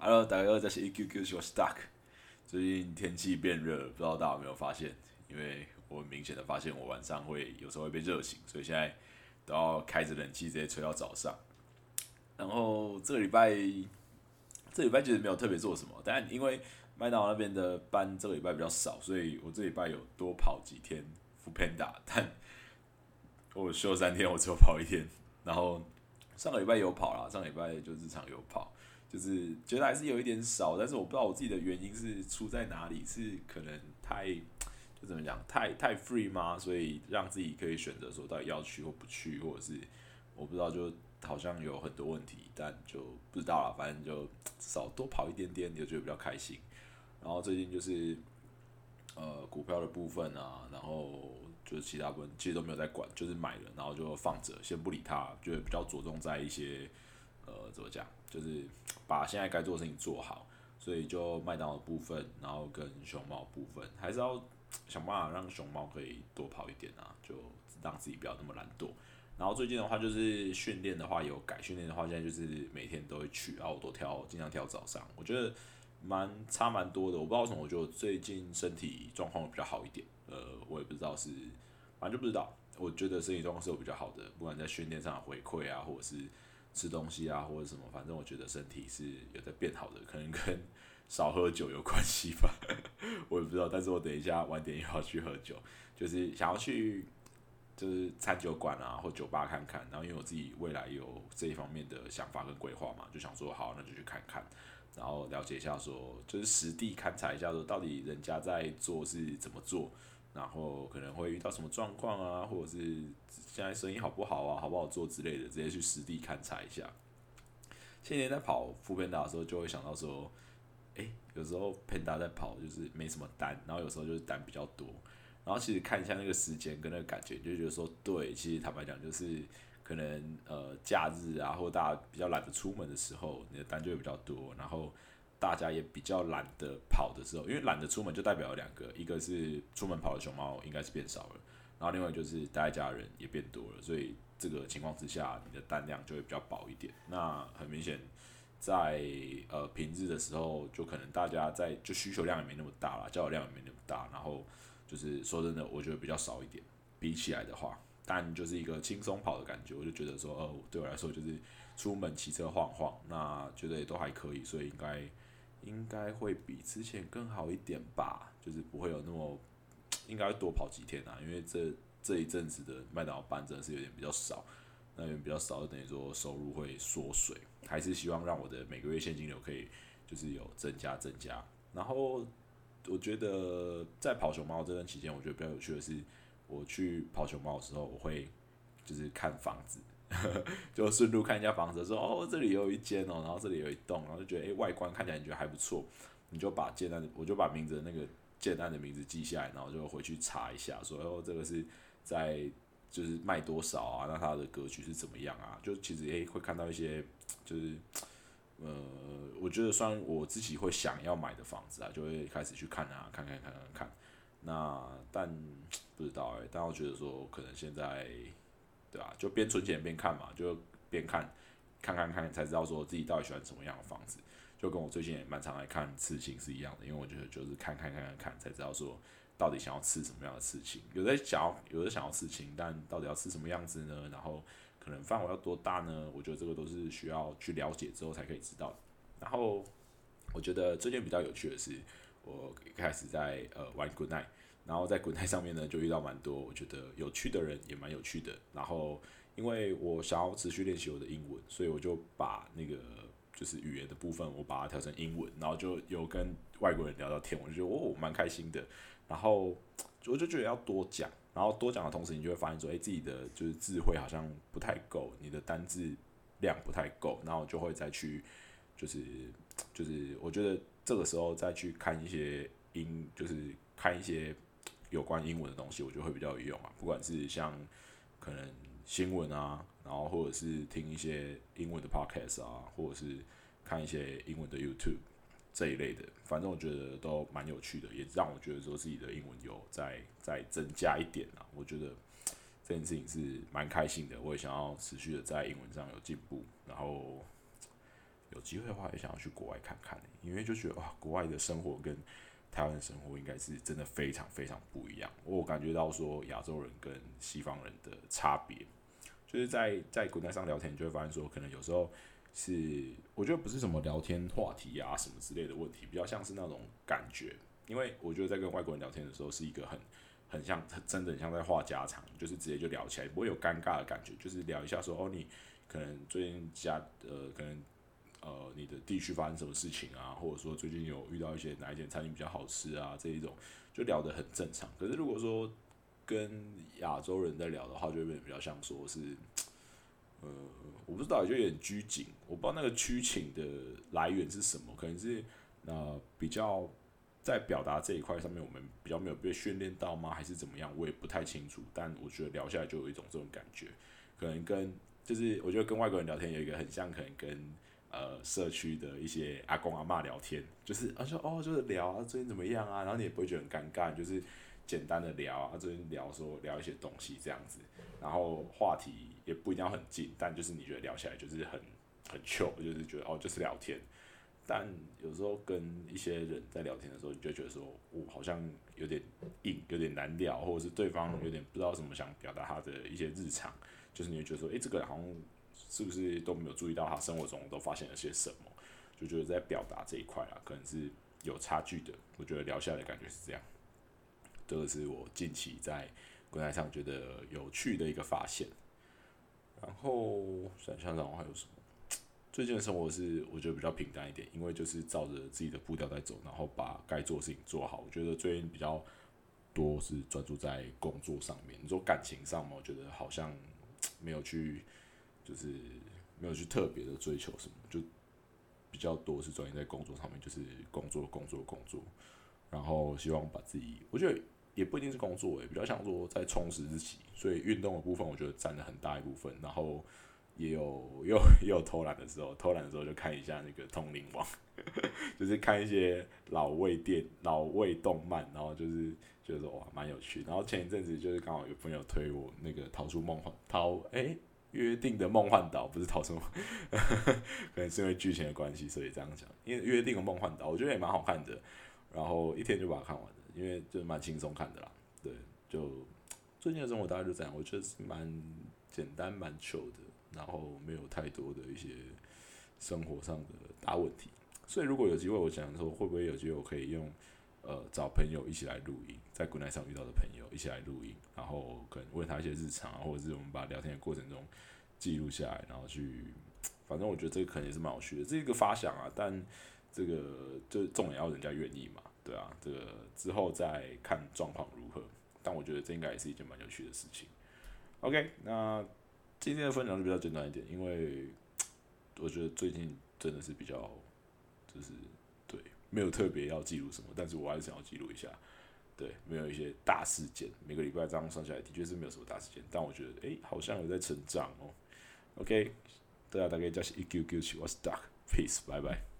Hello，大家好，这是 EQQ 我是 Duck。最近天气变热，不知道大家有没有发现？因为我明显的发现，我晚上会有时候会被热醒，所以现在都要开着冷气直接吹到早上。然后这个礼拜，这礼拜其实没有特别做什么，但因为麦当劳那边的班这个礼拜比较少，所以我这礼拜有多跑几天 f Panda，但我休三天，我只有跑一天。然后上个礼拜有跑啦，上个礼拜就日常有跑。就是觉得还是有一点少，但是我不知道我自己的原因是出在哪里，是可能太就怎么讲，太太 free 吗？所以让自己可以选择说到底要去或不去，或者是我不知道，就好像有很多问题，但就不知道了。反正就少多跑一点点，你就觉得比较开心。然后最近就是呃股票的部分啊，然后就是其他部分其实都没有在管，就是买了然后就放着，先不理它，就比较着重在一些。呃，怎么讲？就是把现在该做的事情做好，所以就麦当劳部分，然后跟熊猫部分，还是要想办法让熊猫可以多跑一点啊，就让自己不要那么懒惰。然后最近的话，就是训练的话有改，训练的话现在就是每天都会去，然后我都跳，尽量跳早上。我觉得蛮差蛮多的，我不知道为什么，我觉得最近身体状况比较好一点。呃，我也不知道是，反正就不知道。我觉得身体状况是有比较好的，不管在训练上的回馈啊，或者是。吃东西啊，或者什么，反正我觉得身体是有在变好的，可能跟少喝酒有关系吧，我也不知道。但是我等一下晚点又要去喝酒，就是想要去就是餐酒馆啊或酒吧看看。然后因为我自己未来有这一方面的想法跟规划嘛，就想说好，那就去看看，然后了解一下说，就是实地勘察一下说，到底人家在做是怎么做。然后可能会遇到什么状况啊，或者是现在生意好不好啊，好不好做之类的，直接去实地勘察一下。前年在跑副片打的时候，就会想到说，哎，有时候片打在跑就是没什么单，然后有时候就是单比较多。然后其实看一下那个时间跟那个感觉，就觉得说，对，其实坦白讲，就是可能呃假日啊，或大家比较懒得出门的时候，你的单就会比较多，然后。大家也比较懒得跑的时候，因为懒得出门，就代表两个，一个是出门跑的熊猫应该是变少了，然后另外就是待在家人也变多了，所以这个情况之下，你的单量就会比较薄一点。那很明显，在呃平日的时候，就可能大家在就需求量也没那么大了，交流量也没那么大，然后就是说真的，我觉得比较少一点，比起来的话，但就是一个轻松跑的感觉，我就觉得说，哦，对我来说就是出门骑车晃晃，那觉得也都还可以，所以应该。应该会比之前更好一点吧，就是不会有那么，应该多跑几天啊，因为这这一阵子的麦当劳班真的是有点比较少，那有点比较少，就等于说收入会缩水，还是希望让我的每个月现金流可以就是有增加增加。然后我觉得在跑熊猫这段期间，我觉得比较有趣的是，我去跑熊猫的时候，我会就是看房子。就顺路看一下房子，说哦，这里有一间哦，然后这里有一栋，然后就觉得诶，外观看起来你觉得还不错，你就把建案，我就把名字那个建案的名字记下来，然后就回去查一下，说哦，这个是在就是卖多少啊？那它的格局是怎么样啊？就其实诶，会看到一些就是呃，我觉得算我自己会想要买的房子啊，就会开始去看啊，看看看看看。那但不知道诶，但我觉得说可能现在。对吧？就边存钱边看嘛，就边看，看看看才知道说自己到底喜欢什么样的房子。就跟我最近也蛮常来看刺青是一样的，因为我觉得就是看看看看看才知道说到底想要刺什么样的刺青。有的想要，有的想要刺青，但到底要刺什么样子呢？然后可能范围要多大呢？我觉得这个都是需要去了解之后才可以知道。然后我觉得最近比较有趣的是，我开始在呃玩 Good Night。然后在滚台上面呢，就遇到蛮多我觉得有趣的人，也蛮有趣的。然后因为我想要持续练习我的英文，所以我就把那个就是语言的部分，我把它调成英文，然后就有跟外国人聊到天，我就觉得哦，蛮开心的。然后我就觉得要多讲，然后多讲的同时，你就会发现说，哎，自己的就是智慧好像不太够，你的单字量不太够，然后就会再去就是就是我觉得这个时候再去看一些英，就是看一些。有关英文的东西，我觉得会比较有用啊。不管是像可能新闻啊，然后或者是听一些英文的 podcast 啊，或者是看一些英文的 YouTube 这一类的，反正我觉得都蛮有趣的，也让我觉得说自己的英文有在在增加一点啊。我觉得这件事情是蛮开心的，我也想要持续的在英文上有进步。然后有机会的话也想要去国外看看，因为就觉得哇，国外的生活跟台湾的生活应该是真的非常非常不一样。我感觉到说亚洲人跟西方人的差别，就是在在国内上聊天，你就会发现说，可能有时候是我觉得不是什么聊天话题啊什么之类的问题，比较像是那种感觉。因为我觉得在跟外国人聊天的时候，是一个很很像真的很像在话家常，就是直接就聊起来，不会有尴尬的感觉，就是聊一下说哦，你可能最近家呃可能。呃，你的地区发生什么事情啊？或者说最近有遇到一些哪一间餐厅比较好吃啊？这一种就聊得很正常。可是如果说跟亚洲人在聊的话，就会变得比较像说是，呃，我不知道，就有点拘谨。我不知道那个拘谨的来源是什么，可能是呃比较在表达这一块上面，我们比较没有被训练到吗？还是怎么样？我也不太清楚。但我觉得聊下来就有一种这种感觉，可能跟就是我觉得跟外国人聊天有一个很像，可能跟。呃，社区的一些阿公阿妈聊天，就是啊说哦，就是聊啊，最近怎么样啊？然后你也不会觉得很尴尬，就是简单的聊啊，最近聊说聊一些东西这样子，然后话题也不一定要很近，但就是你觉得聊起来就是很很 chill，就是觉得哦就是聊天。但有时候跟一些人在聊天的时候，你就觉得说，我好像有点硬，有点难聊，或者是对方有点不知道怎么想表达他的一些日常，就是你会觉得说，诶，这个好像。是不是都没有注意到他生活中都发现了些什么？就觉得在表达这一块啊，可能是有差距的。我觉得聊下来的感觉是这样。这个是我近期在柜台上觉得有趣的一个发现。然后想想想还有什么？最近的生活是我觉得比较平淡一点，因为就是照着自己的步调在走，然后把该做的事情做好。我觉得最近比较多是专注在工作上面。你说感情上嘛，我觉得好像没有去。就是没有去特别的追求什么，就比较多是专注在工作上面，就是工作、工作、工作，然后希望把自己，我觉得也不一定是工作，诶，比较像说在充实自己，所以运动的部分我觉得占了很大一部分，然后也有又也有偷懒的时候，偷懒的时候就看一下那个通灵王，就是看一些老味电、老味动漫，然后就是觉得哇蛮有趣，然后前一阵子就是刚好有朋友推我那个逃出梦幻逃，哎。约定的梦幻岛不是逃生，可能是因为剧情的关系，所以这样讲。因为约定的梦幻岛，我觉得也蛮好看的，然后一天就把它看完了，因为就蛮轻松看的啦。对，就最近的生活大概就这样，我觉得是蛮简单、蛮糗的，然后没有太多的一些生活上的大问题。所以如果有机会，我想说会不会有机会我可以用。呃，找朋友一起来录音，在国内上遇到的朋友一起来录音，然后可能问他一些日常，或者是我们把聊天的过程中记录下来，然后去，反正我觉得这个可能也是蛮有趣的，这一个发想啊，但这个就重点要人家愿意嘛，对啊，这个之后再看状况如何，但我觉得这应该也是一件蛮有趣的事情。OK，那今天的分享就比较简单一点，因为我觉得最近真的是比较就是。没有特别要记录什么，但是我还是想要记录一下。对，没有一些大事件，每个礼拜这样算下来，的确是没有什么大事件。但我觉得，诶，好像有在成长哦。OK，大家大概就是一 Q Q 去，我是 Duck，Peace，拜拜。